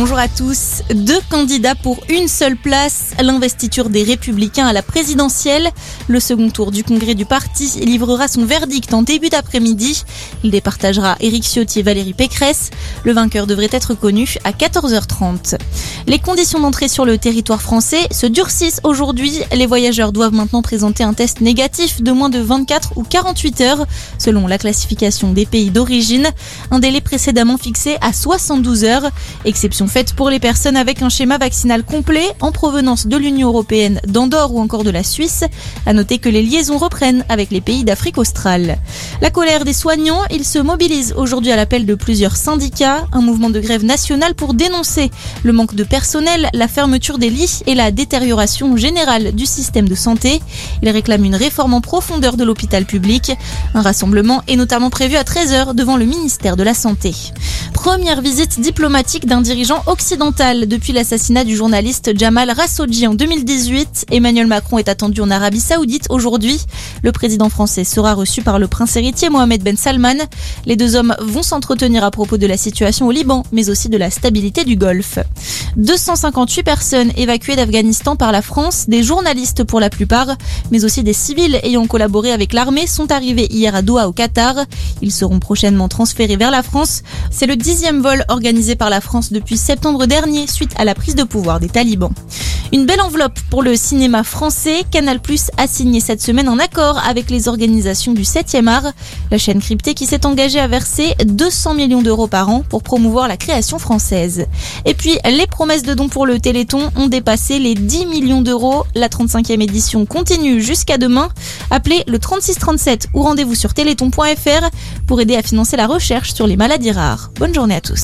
bonjour à tous. Deux candidats pour une seule place, l'investiture des Républicains à la présidentielle. Le second tour du congrès du parti livrera son verdict en début d'après-midi. Il départagera Éric Ciotti et Valérie Pécresse. Le vainqueur devrait être connu à 14h30. Les conditions d'entrée sur le territoire français se durcissent aujourd'hui. Les voyageurs doivent maintenant présenter un test négatif de moins de 24 ou 48 heures, selon la classification des pays d'origine. Un délai précédemment fixé à 72 heures. Exception faite pour les personnes avec un schéma vaccinal complet en provenance de l'Union européenne, d'Andorre ou encore de la Suisse. À noter que les liaisons reprennent avec les pays d'Afrique australe. La colère des soignants, ils se mobilisent aujourd'hui à l'appel de plusieurs syndicats. Un mouvement de grève nationale pour dénoncer le manque de personnel, la fermeture des lits et la détérioration générale du système de santé. Ils réclament une réforme en profondeur de l'hôpital public. Un rassemblement est notamment prévu à 13h devant le ministère de la Santé. Première visite diplomatique d'un dirigeant occidental depuis l'assassinat du journaliste Jamal Khashoggi en 2018. Emmanuel Macron est attendu en Arabie Saoudite aujourd'hui. Le président français sera reçu par le prince héritier Mohamed Ben Salman. Les deux hommes vont s'entretenir à propos de la situation au Liban, mais aussi de la stabilité du Golfe. 258 personnes évacuées d'Afghanistan par la France, des journalistes pour la plupart, mais aussi des civils ayant collaboré avec l'armée sont arrivés hier à Doha au Qatar. Ils seront prochainement transférés vers la France. C'est le dixième vol organisé par la France depuis septembre dernier suite à la prise de pouvoir des talibans. Une belle enveloppe pour le cinéma français. Canal Plus a signé cette semaine un accord avec les organisations du 7e art, la chaîne cryptée qui s'est engagée à verser 200 millions d'euros par an pour promouvoir la création française. Et puis, les promesses de dons pour le Téléthon ont dépassé les 10 millions d'euros. La 35e édition continue jusqu'à demain. Appelez le 3637 ou rendez-vous sur téléthon.fr pour aider à financer la recherche sur les maladies rares. Bonne journée à tous.